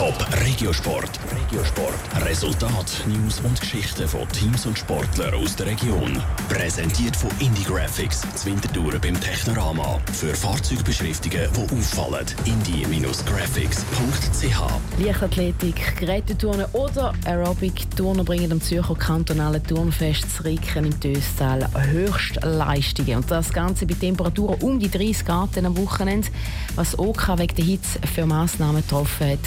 Top Regiosport. Regiosport. Resultat, News und Geschichten von Teams und Sportlern aus der Region. Präsentiert von Indie Graphics, Zwintertour beim Technorama. Für Fahrzeugbeschriftungen, die auffallen. indie-graphics.ch. Leichtathletik, Geräteturnen oder Aerobic-Turner bringen am Zürcher kantonalen Turnfest Ricken im Töstal Höchstleistungen. Und das Ganze bei Temperaturen um die 30 Grad am Wochenende. Was OK wegen der Hitze für Massnahmen getroffen hat,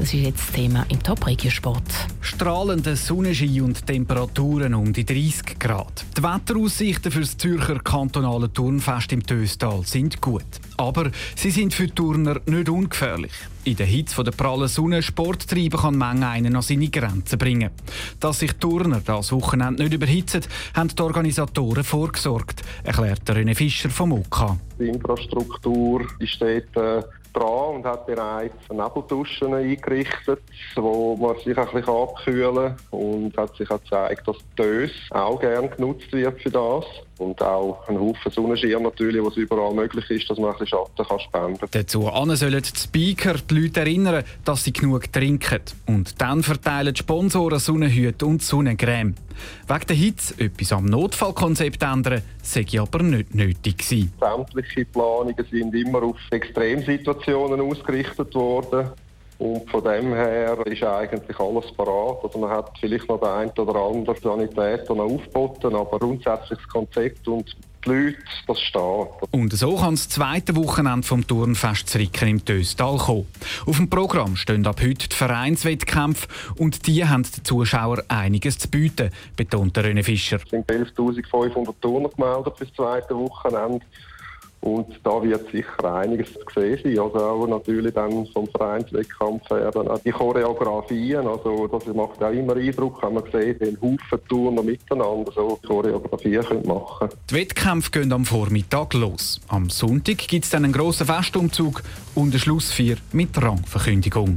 das ist jetzt das Thema im Top-Regiosport. Strahlende Sonnenschein und Temperaturen um die 30 Grad. Die Wetteraussichten für das Zürcher kantonale Turnfest im Töstal sind gut. Aber sie sind für Turner nicht ungefährlich. In der Hitze der prallen Sonne Sport treiben kann Menge einen an seine Grenzen bringen. Dass sich Turner das Wochenende nicht überhitzen, haben die Organisatoren vorgesorgt, erklärt René Fischer vom OK. Die Infrastruktur steht äh, dran und hat bereits Nebelduschen eingerichtet, wo man sich ein bisschen abkühlen kann und hat sich auch gezeigt, dass Dös auch gerne genutzt wird für das und auch ein Haufen Sonnenschirm natürlich, was überall möglich ist, dass man ein bisschen Schatten kann spenden kann. Dazu sollen die Speaker die Leute erinnern, dass sie genug trinken. Und dann verteilen die Sponsoren Sonnenhüte und Sonnencreme. Wegen der Hitze etwas am Notfallkonzept ändern, sei aber nicht nötig gewesen. Sämtliche Planungen sind immer auf Extremsituationen ausgerichtet worden. Und von dem her ist eigentlich alles parat. Also man hat vielleicht noch den einen oder anderen Sanitäter noch aufgeboten, aber grundsätzlich das Konzept und die Leute, das steht. Und so kann das zweite Wochenende vom Turnfest Zricken im Töstal kommen. Auf dem Programm stehen ab heute die Vereinswettkämpfe und die haben den Zuschauern einiges zu bieten, betont René Fischer. Es sind 11.500 Turner gemeldet für das zweite Wochenende. Und da wird sicher einiges zu sehen sein. Also auch natürlich dann vom Vereinswettkampf her dann auch die Choreografien. Also das macht auch immer Eindruck, wenn man sieht, den Haufen Turner miteinander so Choreografien können machen Die Wettkämpfe gehen am Vormittag los. Am Sonntag gibt es dann einen grossen Festumzug und eine Schlussfeier mit Rangverkündigung.